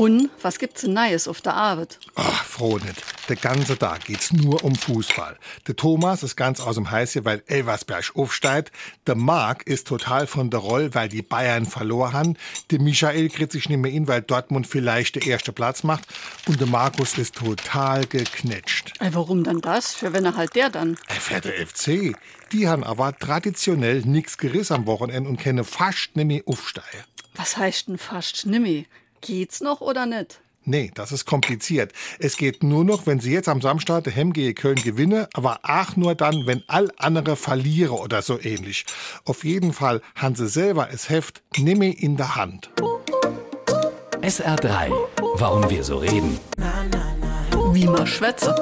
Und was gibt's denn Neues auf der Arbeit? Ach, froh nicht. Der ganze Tag geht's nur um Fußball. Der Thomas ist ganz aus dem Heiße, weil Elversberg aufsteigt. Der Marc ist total von der Roll, weil die Bayern verloren haben. Der Michael kriegt sich nicht mehr in, weil Dortmund vielleicht der erste Platz macht. Und der Markus ist total geknetscht. Ey, warum dann das? Für wenn er halt der dann? Er fährt der FC. Die haben aber traditionell nix gerissen am Wochenende und können fast nicht mehr aufsteigen. Was heißt denn fast nimmi? Geht's noch oder nicht? Nee, das ist kompliziert. Es geht nur noch, wenn sie jetzt am Samstag der Hemge Köln gewinne, aber auch nur dann, wenn all andere verliere oder so ähnlich. Auf jeden Fall haben sie selber es Heft nimme in der Hand. SR3. Warum wir so reden. Wie man schwätze.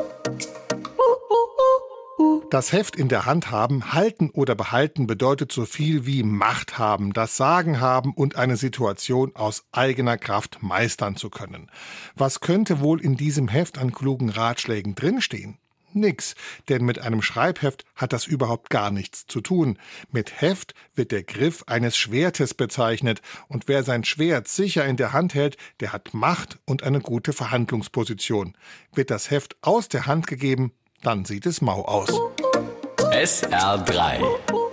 Das Heft in der Hand haben, halten oder behalten bedeutet so viel wie Macht haben, das Sagen haben und eine Situation aus eigener Kraft meistern zu können. Was könnte wohl in diesem Heft an klugen Ratschlägen drinstehen? Nix, denn mit einem Schreibheft hat das überhaupt gar nichts zu tun. Mit Heft wird der Griff eines Schwertes bezeichnet, und wer sein Schwert sicher in der Hand hält, der hat Macht und eine gute Verhandlungsposition. Wird das Heft aus der Hand gegeben, dann sieht es mau aus. SR3.